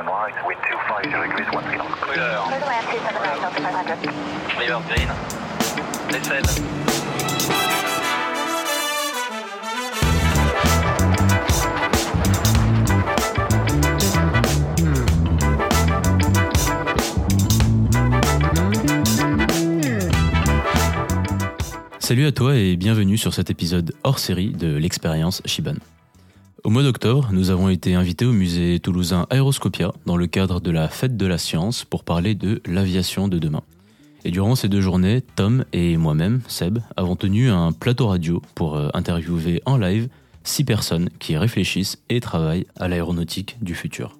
one right, wind 250 degrees, one three knots. Couleur. Clear the land 279 Delta 500. River green. Descend. Salut à toi et bienvenue sur cet épisode hors série de l'expérience Shiban. Au mois d'octobre, nous avons été invités au musée toulousain Aéroscopia dans le cadre de la Fête de la Science pour parler de l'aviation de demain. Et durant ces deux journées, Tom et moi-même, Seb, avons tenu un plateau radio pour euh, interviewer en live six personnes qui réfléchissent et travaillent à l'aéronautique du futur.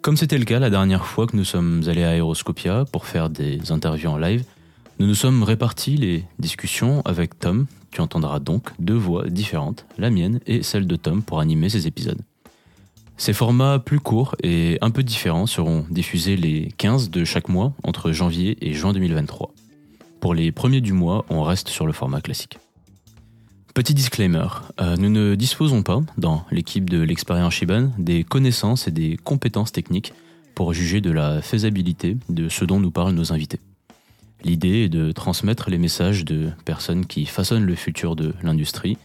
Comme c'était le cas la dernière fois que nous sommes allés à Aéroscopia pour faire des interviews en live, nous nous sommes répartis les discussions avec Tom. Tu entendras donc deux voix différentes, la mienne et celle de Tom, pour animer ces épisodes. Ces formats plus courts et un peu différents seront diffusés les 15 de chaque mois entre janvier et juin 2023. Pour les premiers du mois, on reste sur le format classique. Petit disclaimer, euh, nous ne disposons pas, dans l'équipe de l'expérience Shiban, des connaissances et des compétences techniques pour juger de la faisabilité de ce dont nous parlent nos invités. L'idée est de transmettre les messages de personnes qui façonnent le futur de l'industrie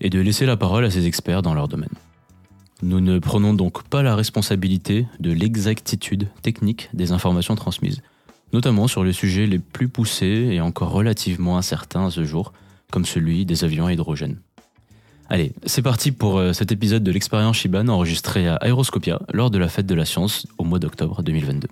et de laisser la parole à ces experts dans leur domaine. Nous ne prenons donc pas la responsabilité de l'exactitude technique des informations transmises, notamment sur les sujets les plus poussés et encore relativement incertains à ce jour, comme celui des avions à hydrogène. Allez, c'est parti pour euh, cet épisode de l'expérience Shiban enregistré à Aéroscopia lors de la fête de la science au mois d'octobre 2022.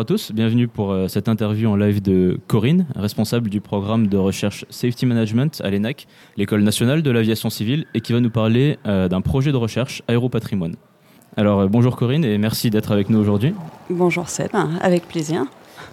À tous, bienvenue pour euh, cette interview en live de Corinne, responsable du programme de recherche Safety Management à l'ENAC, l'école nationale de l'aviation civile, et qui va nous parler euh, d'un projet de recherche aéropatrimoine. Alors euh, bonjour Corinne et merci d'être avec nous aujourd'hui. Bonjour Seb, avec plaisir.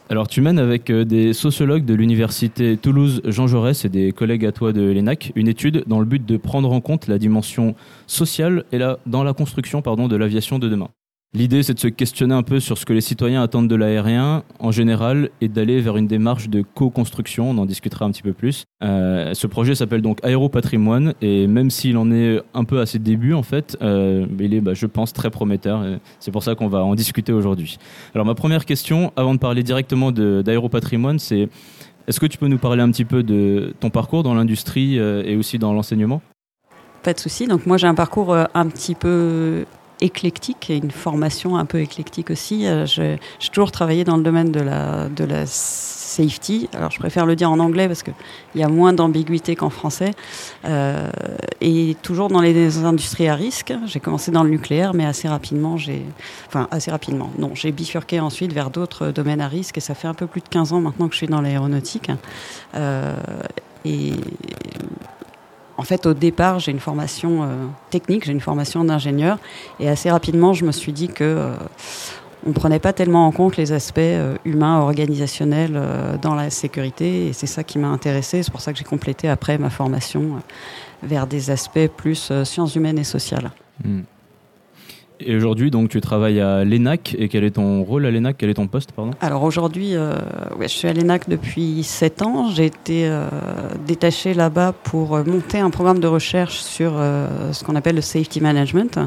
Alors tu mènes avec des sociologues de l'université Toulouse Jean Jaurès et des collègues à toi de l'ENAC une étude dans le but de prendre en compte la dimension sociale et la, dans la construction pardon, de l'aviation de demain. L'idée, c'est de se questionner un peu sur ce que les citoyens attendent de l'aérien en général et d'aller vers une démarche de co-construction. On en discutera un petit peu plus. Euh, ce projet s'appelle donc Aéropatrimoine et même s'il en est un peu à ses débuts, en fait, euh, il est, bah, je pense, très prometteur. Et C'est pour ça qu'on va en discuter aujourd'hui. Alors, ma première question, avant de parler directement d'Aéropatrimoine, c'est est-ce que tu peux nous parler un petit peu de ton parcours dans l'industrie euh, et aussi dans l'enseignement? Pas de souci. Donc moi j'ai un parcours un petit peu éclectique et une formation un peu éclectique aussi. Euh, J'ai toujours travaillé dans le domaine de la, de la safety. Alors je préfère le dire en anglais parce qu'il y a moins d'ambiguïté qu'en français. Euh, et toujours dans les industries à risque. J'ai commencé dans le nucléaire, mais assez rapidement, j'ai... Enfin, assez rapidement. Non, j'ai bifurqué ensuite vers d'autres domaines à risque. Et ça fait un peu plus de 15 ans maintenant que je suis dans l'aéronautique. Euh, et fait, au départ, j'ai une formation euh, technique, j'ai une formation d'ingénieur, et assez rapidement, je me suis dit que euh, on prenait pas tellement en compte les aspects euh, humains, organisationnels euh, dans la sécurité, et c'est ça qui m'a intéressé. C'est pour ça que j'ai complété après ma formation vers des aspects plus sciences humaines et sociales. Hmm. Et aujourd'hui, donc, tu travailles à l'ENAC. Et quel est ton rôle à l'ENAC? Quel est ton poste, pardon? Alors aujourd'hui, euh, je suis à l'ENAC depuis 7 ans. J'ai été euh, détachée là-bas pour euh, monter un programme de recherche sur euh, ce qu'on appelle le safety management.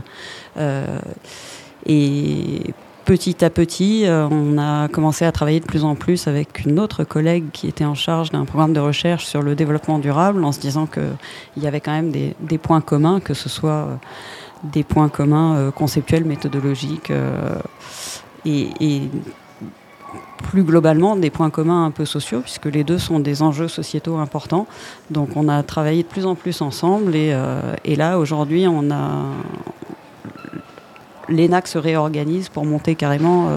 Et petit à petit, on a commencé à travailler de plus en plus avec une autre collègue qui était en charge d'un programme de recherche sur le développement durable, en se disant qu'il y avait quand même des, des points communs, que ce soit des points communs euh, conceptuels, méthodologiques euh, et, plus globalement des points communs un peu sociaux, puisque les deux sont des enjeux sociétaux importants. Donc on a travaillé de plus en plus ensemble et, euh, là aujourd'hui on a l'ENAC se réorganise pour monter carrément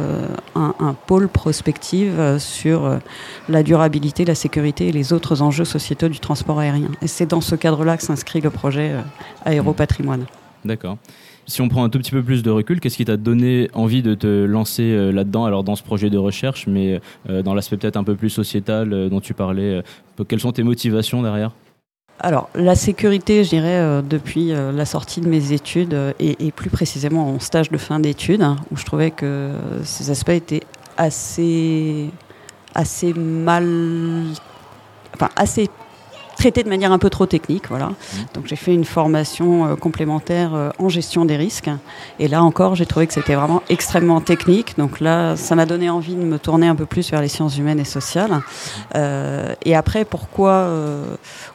un, pôle prospective sur la durabilité, la sécurité et les autres enjeux sociétaux du transport aérien. Et c'est dans ce cadre-là que s'inscrit le projet Aéropatrimoine. D'accord. Si on prend un tout petit peu plus de recul, qu'est-ce qui t'a donné envie de te lancer euh, là-dedans, alors dans ce projet de recherche, mais euh, dans l'aspect peut-être un peu plus sociétal euh, dont tu parlais Quelles sont tes motivations derrière? Alors, la sécurité, je dirais, depuis la sortie de mes études, et, plus précisément en stage de fin d'études, hein, où je trouvais que ces aspects étaient assez, assez mal enfin assez traité de manière un peu trop technique. Voilà. Donc j'ai fait une formation euh, complémentaire euh, en gestion des risques. Et là encore, j'ai trouvé que c'était vraiment extrêmement technique. Donc là, ça m'a donné envie de me tourner un peu plus vers les sciences humaines et sociales. Euh, et après, pourquoi,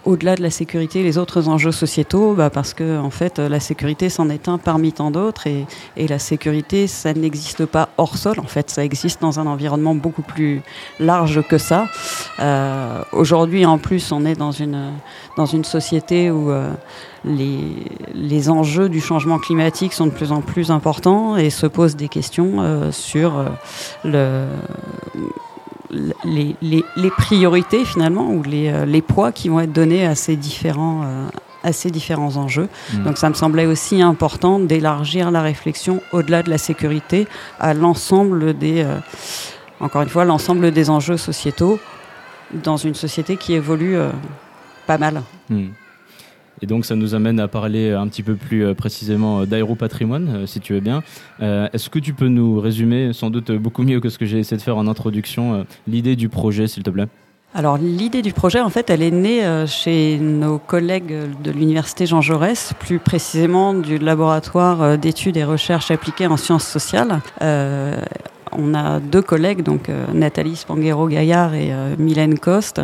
au-delà de la sécurité, les autres enjeux sociétaux? Bah Parce que en fait, la sécurité c'en est un parmi tant d'autres. Et, et la sécurité, ça n'existe pas hors sol. En fait, ça existe dans un environnement beaucoup plus large que ça. Aujourd'hui, en plus, on est dans une dans une société où euh, les, les, enjeux du changement climatique sont de plus en plus importants et se posent des questions euh, sur euh, le, les, les, priorités finalement ou les, les, poids qui vont être donnés à ces différents, à ces différents enjeux. Mmh. Donc ça me semblait aussi important d'élargir la réflexion au-delà de la sécurité à l'ensemble des, encore une fois, l'ensemble des enjeux sociétaux dans une société qui évolue pas mal. Hmm. Et donc ça nous amène à parler un petit peu plus euh, précisément d'aéropatrimoine, euh, si tu veux bien. Euh, est-ce que tu peux nous résumer, sans doute beaucoup mieux que ce que j'ai essayé de faire en introduction, l'idée du projet, s'il te plaît? Alors l'idée du projet, en fait, elle est née chez nos collègues de l'université Jean Jaurès, plus précisément du laboratoire d'études et recherches appliquées en sciences sociales. on a deux collègues, donc Nathalie Spanghero-Gaillard et Mylène Coste,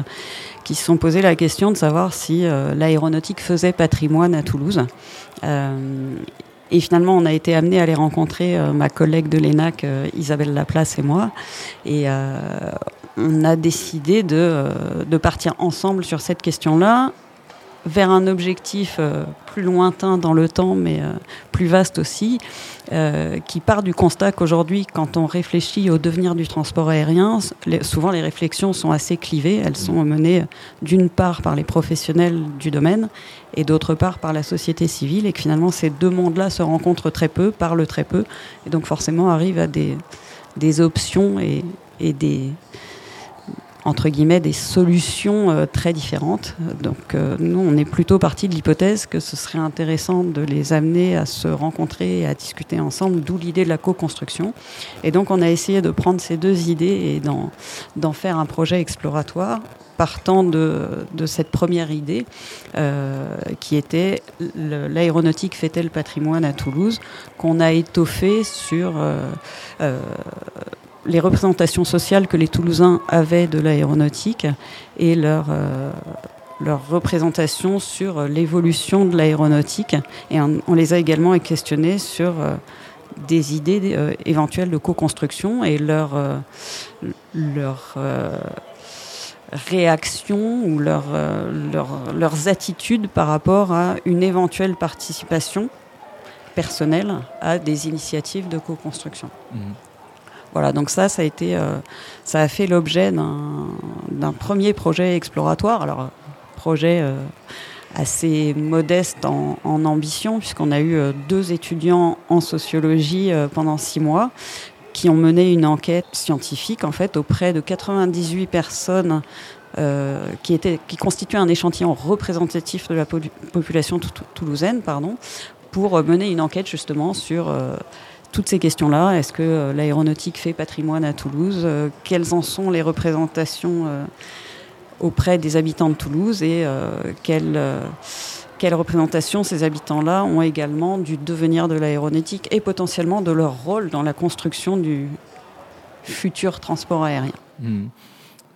qui se sont posé la question de savoir si euh, l'aéronautique faisait patrimoine à Toulouse. Euh, et finalement, on a été amené à aller rencontrer euh, ma collègue de l'ENAC, Isabelle Laplace et moi. Et on a décidé de, de partir ensemble sur cette question-là vers un objectif euh, plus lointain dans le temps, mais euh, plus vaste aussi, euh, qui part du constat qu'aujourd'hui, quand on réfléchit au devenir du transport aérien, souvent les réflexions sont assez clivées. Elles sont menées d'une part par les professionnels du domaine et d'autre part par la société civile, et que finalement ces deux mondes-là se rencontrent très peu, parlent très peu, et donc forcément arrivent à des, des options et, et des entre guillemets des solutions euh, très différentes. Donc euh, nous, on est plutôt parti de l'hypothèse que ce serait intéressant de les amener à se rencontrer et à discuter ensemble, d'où l'idée de la co-construction. Et donc on a essayé de prendre ces deux idées et d'en faire un projet exploratoire partant de, cette première idée euh, qui était l'aéronautique fait-elle patrimoine à Toulouse, qu'on a étoffé sur les représentations sociales que les Toulousains avaient de l'aéronautique et leur, euh, leur représentation sur l'évolution de l'aéronautique. Et on, les a également questionnés sur euh, des idées euh, éventuelles de co-construction et leur, leur réaction ou leur, leur, leurs attitudes par rapport à une éventuelle participation personnelle à des initiatives de co-construction. Mmh. Voilà, donc ça, ça a été, euh, ça a fait l'objet d'un premier projet exploratoire. Alors, projet euh, assez modeste en, ambition, puisqu'on a eu euh, deux étudiants en sociologie pendant six mois qui ont mené une enquête scientifique en fait auprès de 98 personnes qui, étaient, qui constituaient un échantillon représentatif de la population toulousaine, pardon, pour mener une enquête justement sur toutes ces questions-là. Est-ce que euh, l'aéronautique fait patrimoine à Toulouse euh, Quelles en sont les représentations euh, auprès des habitants de Toulouse et quelles, quelles représentations ces habitants-là ont également du devenir de l'aéronautique et potentiellement de leur rôle dans la construction du futur transport aérien? Hmm.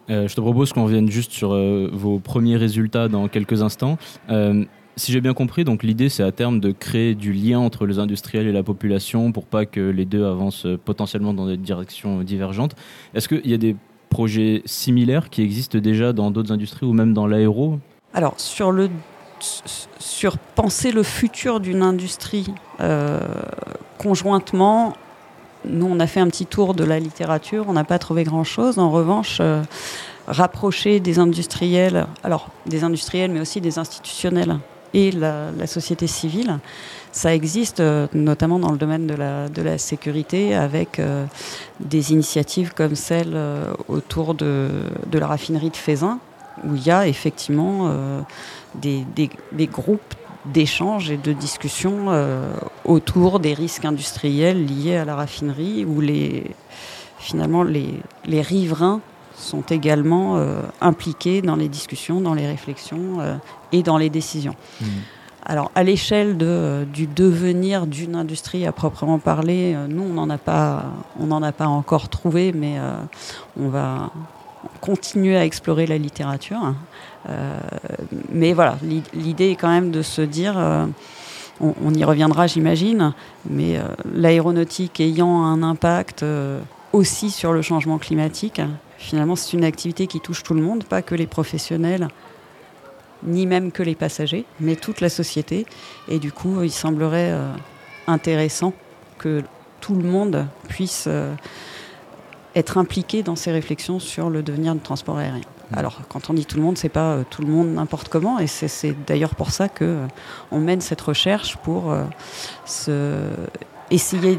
je te propose qu'on revienne juste sur vos premiers résultats dans quelques instants si j'ai bien compris, donc l'idée c'est à terme de créer du lien entre les industriels et la population pour pas que les deux avancent potentiellement dans des directions divergentes. Est-ce qu'il y a des projets similaires qui existent déjà dans d'autres industries ou même dans l'aéro? Alors sur le sur penser le futur d'une industrie euh, conjointement, nous on a fait un petit tour de la littérature, on n'a pas trouvé grand chose. En revanche. Euh, rapprocher des industriels, alors des industriels mais aussi des institutionnels et la, société civile. Ça existe euh, notamment dans le domaine de la, de la sécurité avec euh, des initiatives comme celle euh, autour de, de, la raffinerie de Fézin, où il y a effectivement des, des, des, groupes d'échanges et de discussions autour des risques industriels liés à la raffinerie, où les, finalement les, les riverains sont également euh, impliqués dans les discussions, dans les réflexions euh, et dans les décisions. Mhm. Alors, à l'échelle de, euh, du devenir d'une industrie à proprement parler, nous, on n'en a pas, on n'en a pas encore trouvé, mais euh, on va continuer à explorer la littérature. Euh, mais voilà, l'i- l'idée est quand même de se dire, euh, on, on y reviendra, j'imagine, mais l'aéronautique ayant un impact aussi sur le changement climatique, finalement, c'est une activité qui touche tout le monde, pas que les professionnels ni même que les passagers, mais toute la société. Et du coup, il semblerait euh, intéressant que tout le monde puisse euh, être impliqué dans ces réflexions sur le devenir du transport aérien. Alors, quand on dit tout le monde, c'est pas euh, tout le monde n'importe comment, et c'est- d'ailleurs pour ça que on mène cette recherche pour se essayer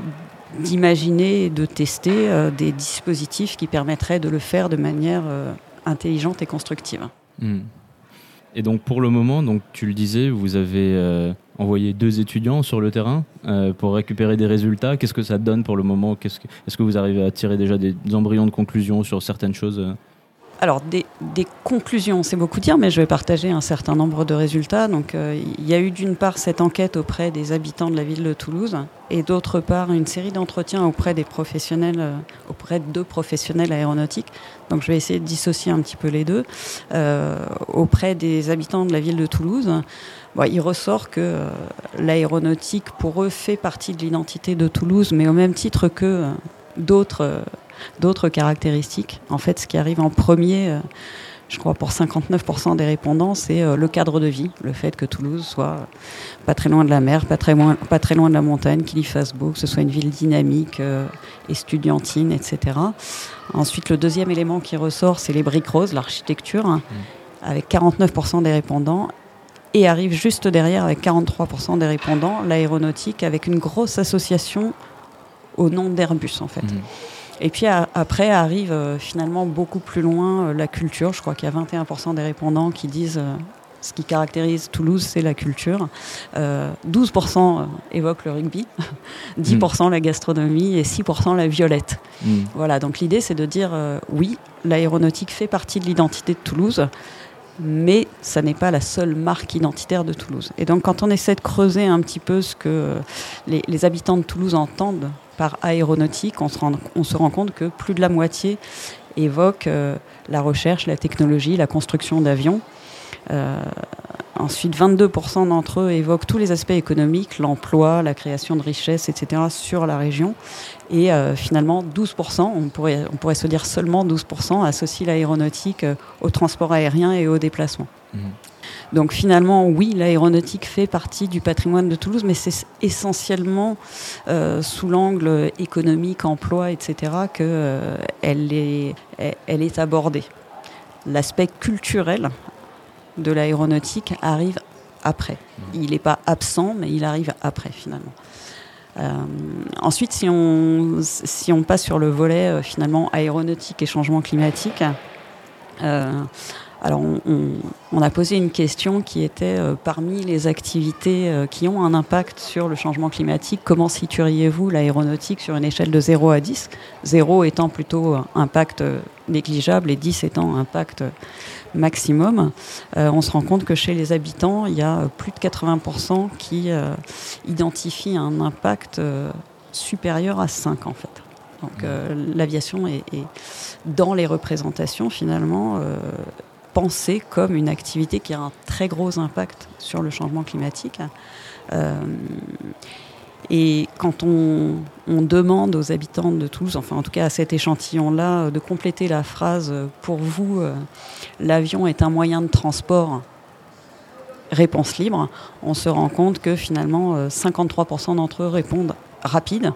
d'imaginer et de tester euh, des dispositifs qui permettraient de le faire de manière euh, intelligente et constructive. Mhm. Et donc pour le moment, donc tu le disais, vous avez euh, envoyé deux étudiants sur le terrain pour récupérer des résultats. Qu'est-ce que ça donne pour le moment? Qu'est-ce que- Est-ce que vous arrivez à tirer déjà des embryons de conclusion sur certaines choses Alors, des, des conclusions, c'est beaucoup dire, mais je vais partager un certain nombre de résultats. Donc, euh, il y a eu d'une part cette enquête auprès des habitants de la ville de Toulouse, et d'autre part une série d'entretiens auprès des professionnels, euh, auprès de professionnels aéronautiques. Donc, je vais essayer de dissocier un petit peu les deux. Euh, auprès des habitants de la ville de Toulouse, il ressort que l'aéronautique, pour eux, fait partie de l'identité de Toulouse, mais au même titre que d'autres. D'autres caractéristiques. En fait, ce qui arrive en premier, euh, je crois pour 59% des répondants, c'est euh, le cadre de vie, le fait que Toulouse soit pas très loin de la mer, pas très loin, pas très loin de la montagne, qu'il y fasse beau, que ce soit une ville dynamique, euh, estudiantine, etc. Ensuite, le deuxième élément qui ressort, c'est les briques roses, l'architecture, hein, avec 49% des répondants. Et arrive juste derrière, avec 43% des répondants, l'aéronautique, avec une grosse association au nom d'Airbus, en fait. Mhm. Et puis à- après arrive euh, finalement beaucoup plus loin euh, la culture. Je crois qu'il y a 21% des répondants qui disent euh, ce qui caractérise Toulouse, c'est la culture. Euh, 12% évoquent le rugby, 10% la gastronomie et 6% la violette. Mhm. Voilà, donc l'idée c'est de dire oui, l'aéronautique fait partie de l'identité de Toulouse, mais ça n'est pas la seule marque identitaire de Toulouse. Et donc quand on essaie de creuser un petit peu ce que les, les habitants de Toulouse entendent par aéronautique, on se rend, compte que plus de la moitié évoque euh, la recherche, la technologie, la construction d'avions. Euh, ensuite, 22% d'entre eux évoquent tous les aspects économiques, l'emploi, la création de richesses, etc. sur la région. Et euh, finalement, 12%, on pourrait, se dire seulement 12%, associent l'aéronautique au transport aérien et au déplacement. Mhm. Donc finalement, oui, l'aéronautique fait partie du patrimoine de Toulouse, mais c'est essentiellement euh, sous l'angle économique, emploi, etc., qu'elle euh, elle est, elle- elle est abordée. L'aspect culturel de l'aéronautique arrive après. Il n'est pas absent, mais il arrive après finalement. Euh, ensuite, si on, si on passe sur le volet euh, finalement aéronautique et changement climatique, euh, alors on, a posé une question qui était euh, parmi les activités euh, qui ont un impact sur le changement climatique, comment situeriez-vous l'aéronautique sur une échelle de 0 à 10 0 étant plutôt euh, impact négligeable et 10 étant impact maximum. On se rend compte que chez les habitants, il y a plus de 80% qui identifient un impact supérieur à 5 en fait. Donc l'aviation est, dans les représentations finalement comme une activité qui a un très gros impact sur le changement climatique. Euh, et quand on, on demande aux habitants de Toulouse, enfin en tout cas à cet échantillon-là, euh, de compléter la phrase euh, pour vous, l'avion est un moyen de transport, réponse libre, on se rend compte que finalement euh, 53% d'entre eux répondent rapide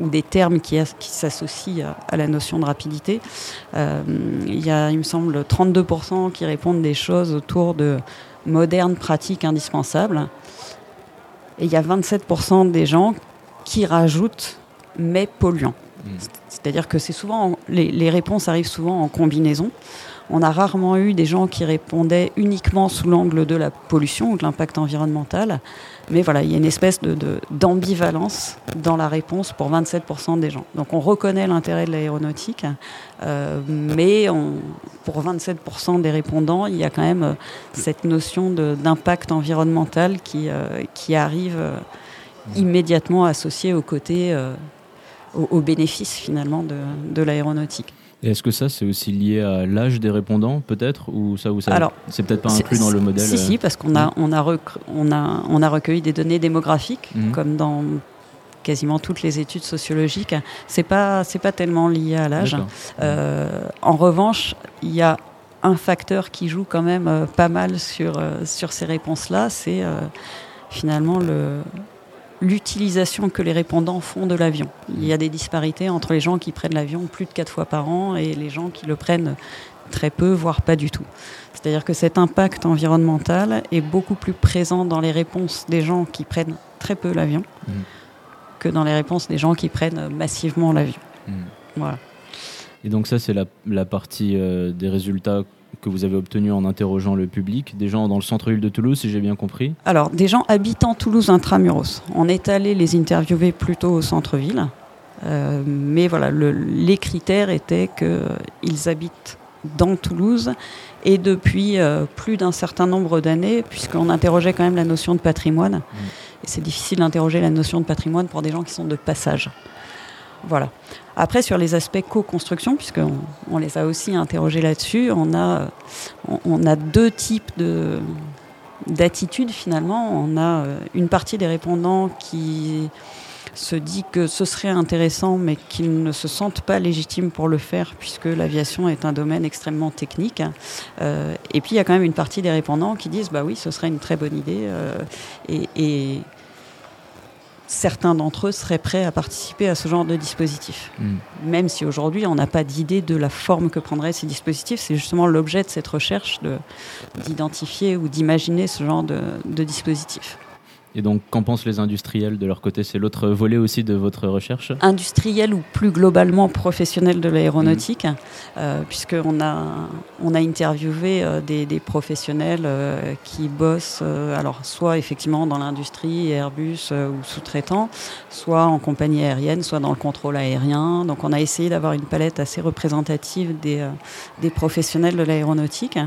ou des termes qui, qui s'associent à, à la notion de rapidité. Euh, il y a, il me semble, 32% qui répondent des choses autour de modernes pratiques indispensables. Et il y a 27% des gens qui rajoutent mais polluants. Mhm. C'est-à-dire que c'est souvent les, les réponses arrivent souvent en combinaison on a rarement eu des gens qui répondaient uniquement sous l'angle de la pollution ou de l'impact environnemental. Mais voilà, il y a une espèce de, d'ambivalence dans la réponse pour 27% des gens. Donc on reconnaît l'intérêt de l'aéronautique, euh, mais pour 27% des répondants, il y a quand même euh, cette notion d'impact environnemental qui, euh, arrive immédiatement associée au côté, aux, bénéfices finalement de, de l'aéronautique. Est-ce que ça, c'est aussi lié à l'âge des répondants, peut-être Ou ça, ou ça Alors, c'est peut-être pas inclus dans le modèle Si, si, parce qu'on a, on a, on a, on a recueilli des données démographiques, mhm. comme dans quasiment toutes les études sociologiques. C'est pas, c'est pas tellement lié à l'âge. Euh, en revanche, il y a un facteur qui joue quand même euh, pas mal sur, euh, sur ces réponses-là, c'est finalement le, l'utilisation que les répondants font de l'avion. Il y a des disparités entre les gens qui prennent l'avion plus de quatre fois par an et les gens qui le prennent très peu, voire pas du tout. C'est-à-dire que cet impact environnemental est beaucoup plus présent dans les réponses des gens qui prennent très peu l'avion mmh. que dans les réponses des gens qui prennent massivement l'avion. Mmh. Voilà. Et donc ça, c'est la, la partie euh, des résultats que vous avez obtenu en interrogeant le public Des gens dans le centre-ville de Toulouse, si j'ai bien compris Alors, des gens habitant Toulouse intramuros. On est allé les interviewer plutôt au centre-ville. Euh, mais voilà, les critères étaient qu'ils habitent dans Toulouse et depuis euh, plus d'un certain nombre d'années, puisqu'on interrogeait quand même la notion de patrimoine. Mmh. Et c'est difficile d'interroger la notion de patrimoine pour des gens qui sont de passage. Voilà. Après, sur les aspects co-construction, puisqu'on on les a aussi interrogés là-dessus, on a, on, a deux types de, d'attitudes finalement. On a euh, une partie des répondants qui se dit que ce serait intéressant, mais qu'ils ne se sentent pas légitimes pour le faire, puisque l'aviation est un domaine extrêmement technique. Euh, et puis il y a quand même une partie des répondants qui disent bah oui, ce serait une très bonne idée. Euh, et certains d'entre eux seraient prêts à participer à ce genre de dispositif. Hmm. Même si aujourd'hui on n'a pas d'idée de la forme que prendraient ces dispositifs, c'est justement l'objet de cette recherche d'identifier ou d'imaginer ce genre de, de dispositif. Et donc, qu'en pensent les industriels de leur côté? C'est l'autre volet aussi de votre recherche? Industriels ou plus globalement professionnels de l'aéronautique, mmh. euh, puisqu'on a, on a interviewé euh, des, professionnels euh, qui bossent, alors soit effectivement dans l'industrie, Airbus ou sous-traitants, soit en compagnie aérienne, soit dans le contrôle aérien. Donc, on a essayé d'avoir une palette assez représentative des, des professionnels de l'aéronautique.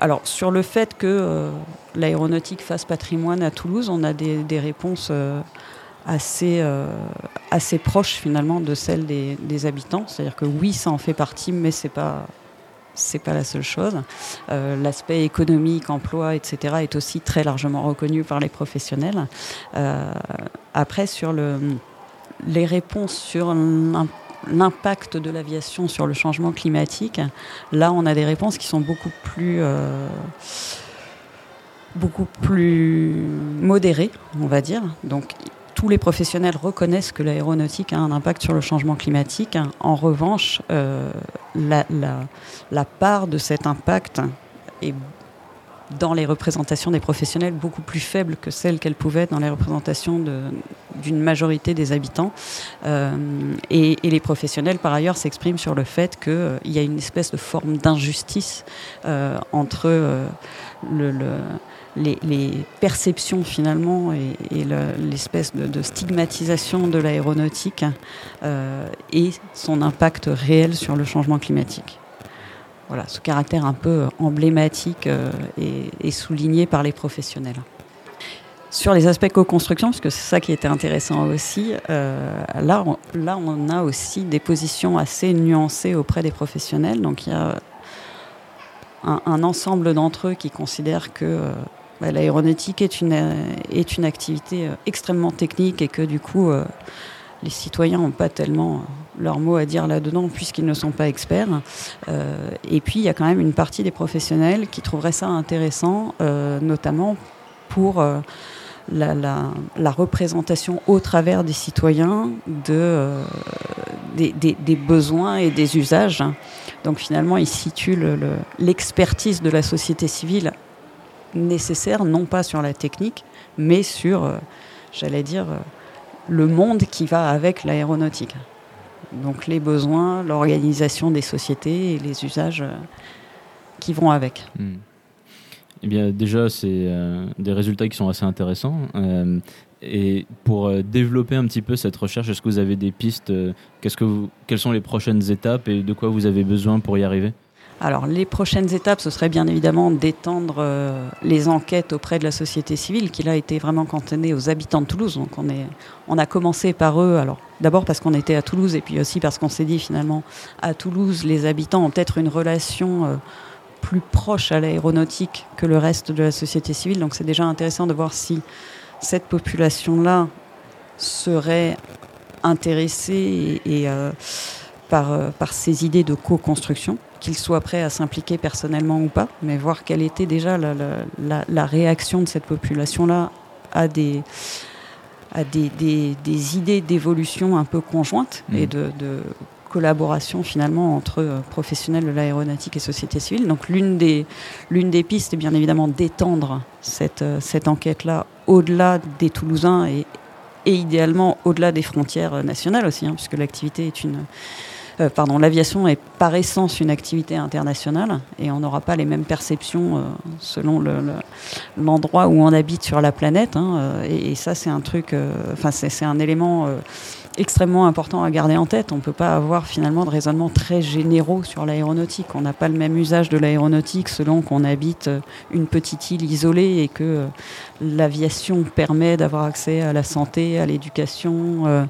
Alors, sur le fait que euh, l'aéronautique fasse patrimoine à Toulouse, on a des, réponses euh, assez, euh, assez proches finalement de celles des, habitants. C'est-à-dire que oui, ça en fait partie, mais c'est pas c'est pas la seule chose. L'aspect économique, emploi, etc. est aussi très largement reconnu par les professionnels. après, sur le, les réponses sur l'impact de l'aviation sur le changement climatique, là, on a des réponses qui sont beaucoup plus, euh, beaucoup plus modérées, on va dire. Donc, tous les professionnels reconnaissent que l'aéronautique a un impact sur le changement climatique. En revanche, euh, la, part de cet impact est dans les représentations des professionnels beaucoup plus faible que celle qu'elle pouvait être dans les représentations d'une majorité des habitants. Euh, et, les professionnels, par ailleurs, s'expriment sur le fait qu'il euh, y a une espèce de forme d'injustice euh, entre le, les, perceptions finalement et, l'espèce de, stigmatisation de l'aéronautique et son impact réel sur le changement climatique voilà, ce caractère un peu emblématique est, souligné par les professionnels. Sur les aspects co-construction, parce que c'est ça qui était intéressant aussi, euh, là, on, là on a aussi des positions assez nuancées auprès des professionnels. Donc il y a un, ensemble d'entre eux qui considèrent que euh, bah, l'aéronautique est une, est une activité extrêmement technique et que du coup les citoyens n'ont pas tellement leur mot à dire là-dedans puisqu'ils ne sont pas experts. Euh, et puis il y a quand même une partie des professionnels qui trouveraient ça intéressant, euh, notamment pour euh, la, représentation au travers des citoyens de, des, besoins et des usages. Donc finalement, ils situent l'expertise de la société civile nécessaire, non pas sur la technique, mais sur, j'allais dire, le monde qui va avec l'aéronautique. Donc les besoins, l'organisation des sociétés et les usages euh, qui vont avec. Hmm. Eh bien, déjà, c'est euh, des résultats qui sont assez intéressants. Euh, et pour euh, développer un petit peu cette recherche, est-ce que vous avez des pistes qu'est-ce que Quelles sont les prochaines étapes et de quoi vous avez besoin pour y arriver? Alors les prochaines étapes, ce serait bien évidemment d'étendre les enquêtes auprès de la société civile, qui là été vraiment cantonnée aux habitants de Toulouse. Donc on, est, on a commencé par eux, alors d'abord parce qu'on était à Toulouse et puis aussi parce qu'on s'est dit finalement à Toulouse, les habitants ont peut-être une relation plus proche à l'aéronautique que le reste de la société civile. Donc c'est déjà intéressant de voir si cette population-là serait intéressée et, et, euh, par, euh, par ces idées de co-construction, qu'ils soient prêts à s'impliquer personnellement ou pas, mais voir quelle était déjà la, la, la, la réaction de cette population-là à des, à des, des, des idées d'évolution un peu conjointes Mmh. et de, de collaboration finalement entre euh, professionnels de l'aéronautique et société civile. Donc l'une des, l'une des pistes est bien évidemment d'étendre cette, euh, cette enquête-là au-delà des Toulousains et, et idéalement au-delà des frontières euh, nationales aussi, hein, puisque l'activité est une... pardon, l'aviation est par essence une activité internationale et on n'aura pas les mêmes perceptions selon le, le- l'endroit où on habite sur la planète. hein, et, ça, c'est un truc, enfin, c'est, c'est un élément extrêmement important à garder en tête. On ne peut pas avoir finalement de raisonnements très généraux sur l'aéronautique. On n'a pas le même usage de l'aéronautique selon qu'on habite euh, une petite île isolée et que euh, l'aviation permet d'avoir accès à la santé, à l'éducation, euh,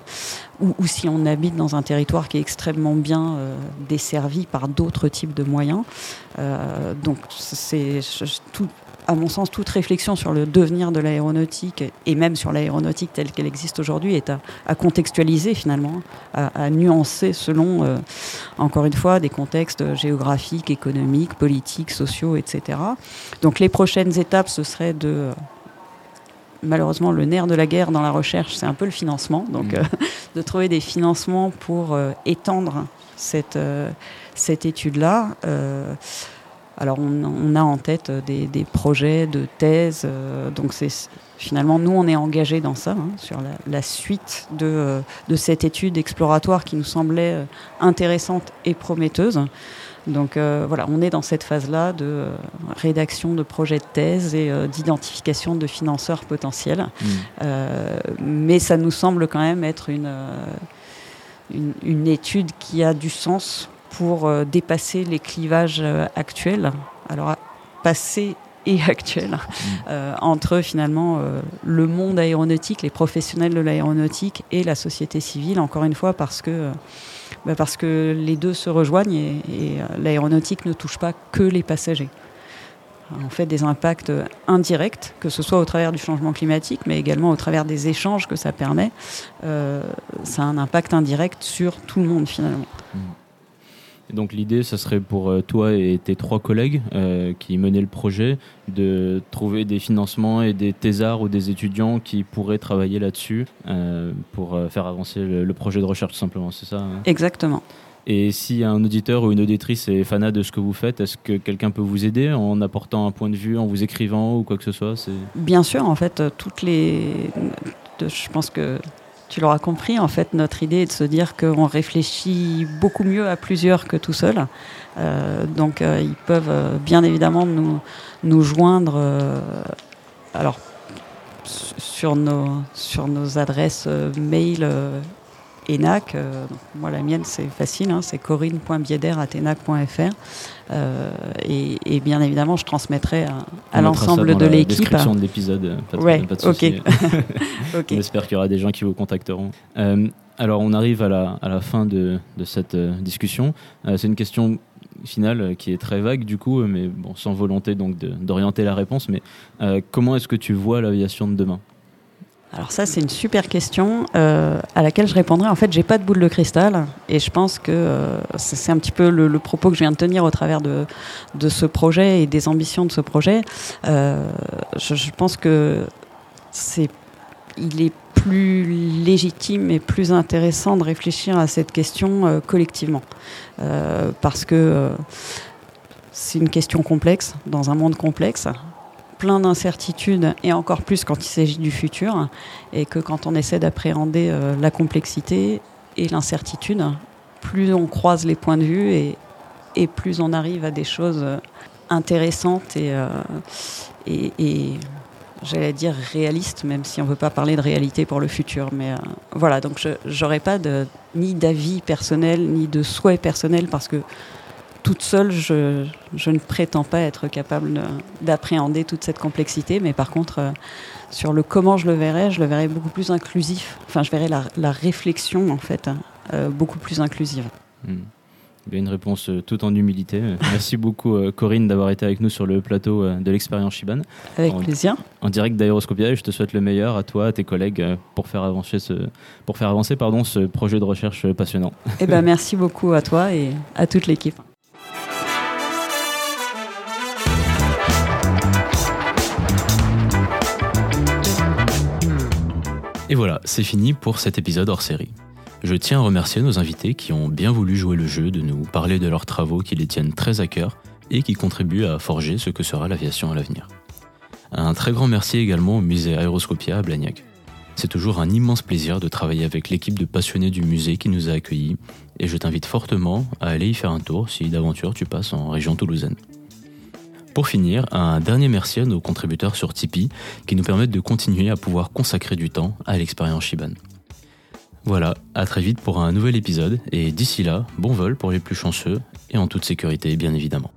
ou, si on habite dans un territoire qui est extrêmement bien desservi par d'autres types de moyens. Donc c'est tout, à mon sens, toute réflexion sur le devenir de l'aéronautique et même sur l'aéronautique telle qu'elle existe aujourd'hui est à, à contextualiser finalement, à, à nuancer selon, euh, encore une fois, des contextes géographiques, économiques, politiques, sociaux, etc. Donc les prochaines étapes, ce serait de euh, malheureusement le nerf de la guerre dans la recherche, c'est un peu le financement. Donc Mmh. euh, de trouver des financements pour euh, étendre cette, euh, cette étude-là. Alors on, on a en tête euh, des, des projets de thèse, euh, donc c'est finalement nous on est engagé dans ça, hein, sur la, la suite de, euh, de cette étude exploratoire qui nous semblait euh, intéressante et prometteuse. Donc euh, voilà, on est dans cette phase-là de rédaction de projets de thèse et d'identification de financeurs potentiels. Euh, mais ça nous semble quand même être une, une, une étude qui a du sens pour euh, dépasser les clivages euh, actuels, alors passés et actuels, euh, entre finalement euh, le monde aéronautique, les professionnels de l'aéronautique et la société civile, encore une fois parce que, euh, bah, parce que les deux se rejoignent et, et, l'aéronautique ne touche pas que les passagers en fait des impacts indirects, que ce soit au travers du changement climatique, mais également au travers des échanges que ça permet. Ça a un impact indirect sur tout le monde finalement. Et donc l'idée, ça serait pour euh, toi et tes trois collègues euh, qui menaient le projet de trouver des financements et des thésards ou des étudiants qui pourraient travailler là-dessus euh, pour faire avancer le, le projet de recherche tout simplement, c'est ça hein? Exactement. Et si un auditeur ou une auditrice est fanat de ce que vous faites, est-ce que quelqu'un peut vous aider en apportant un point de vue, en vous écrivant ou quoi que ce soit? Bien sûr, en fait, toutes les. Je pense que tu l'auras compris, en fait, notre idée est de se dire qu'on réfléchit beaucoup mieux à plusieurs que tout seul. Euh, donc, euh, ils peuvent euh, bien évidemment nous, nous joindre. alors, sur nos, sur nos adresses mail ENAC. moi, la mienne, c'est facile, hein, c'est corinne.bieder.enac.fr. Euh, et, et bien évidemment, je transmettrai à, l'ensemble de la l'équipe. description de l'épisode, pas de, Ouais, pas de ok. souci. Ok. On espère qu'il y aura des gens qui vous contacteront. Euh, alors, on arrive à la, à la fin de, de cette euh, discussion. C'est une question finale qui est très vague, du coup, mais bon, sans volonté donc d'orienter la réponse. Mais euh, comment est-ce que tu vois l'aviation de demain? Alors ça, c'est une super question euh, à laquelle je répondrai. En fait, j'ai pas de boule de cristal et je pense que euh, c'est un petit peu le, le propos que je viens de tenir au travers de, de ce projet et des ambitions de ce projet. Euh, je, je pense que c'est, il est plus légitime et plus intéressant de réfléchir à cette question euh, collectivement, Euh, parce que euh, c'est une question complexe dans un monde complexe plein d'incertitudes et encore plus quand il s'agit du futur et que quand on essaie d'appréhender euh, la complexité et l'incertitude. Plus on croise les points de vue et, et plus on arrive à des choses intéressantes et, euh, et, et j'allais dire réalistes, même si on ne veut pas parler de réalité pour le futur. Mais euh, voilà, donc je n'aurais pas ni d'avis personnel, ni de souhait personnel, parce que toute seule, je, je ne prétends pas être capable d'appréhender toute cette complexité. Mais par contre, euh, sur le comment je le verrais, je le verrais beaucoup plus inclusif. Enfin, je verrais la, la réflexion, en fait, euh, beaucoup plus inclusive. Hmm. Une réponse euh, tout en humilité. Merci beaucoup Corinne d'avoir été avec nous sur le plateau de l'expérience Shiban. Avec plaisir. En direct d'Aéroscopia et je te souhaite le meilleur à toi, à tes collègues pour faire avancer ce, pour faire avancer, pardon, ce projet de recherche passionnant. Eh ben, merci beaucoup à toi et à toute l'équipe. Et voilà, c'est fini pour cet épisode hors série. Je tiens à remercier nos invités qui ont bien voulu jouer le jeu, de nous parler de leurs travaux qui les tiennent très à cœur et qui contribuent à forger ce que sera l'aviation à l'avenir. Un très grand merci également au musée Aéroscopia à Blagnac. C'est toujours un immense plaisir de travailler avec l'équipe de passionnés du musée qui nous a accueillis et je t'invite fortement à aller y faire un tour si d'aventure tu passes en région toulousaine. Pour finir, un dernier merci à nos contributeurs sur Tipeee qui nous permettent de continuer à pouvoir consacrer du temps à l'expérience Shiban. Voilà, à très vite pour un nouvel épisode et d'ici là, bon vol pour les plus chanceux et en toute sécurité bien évidemment.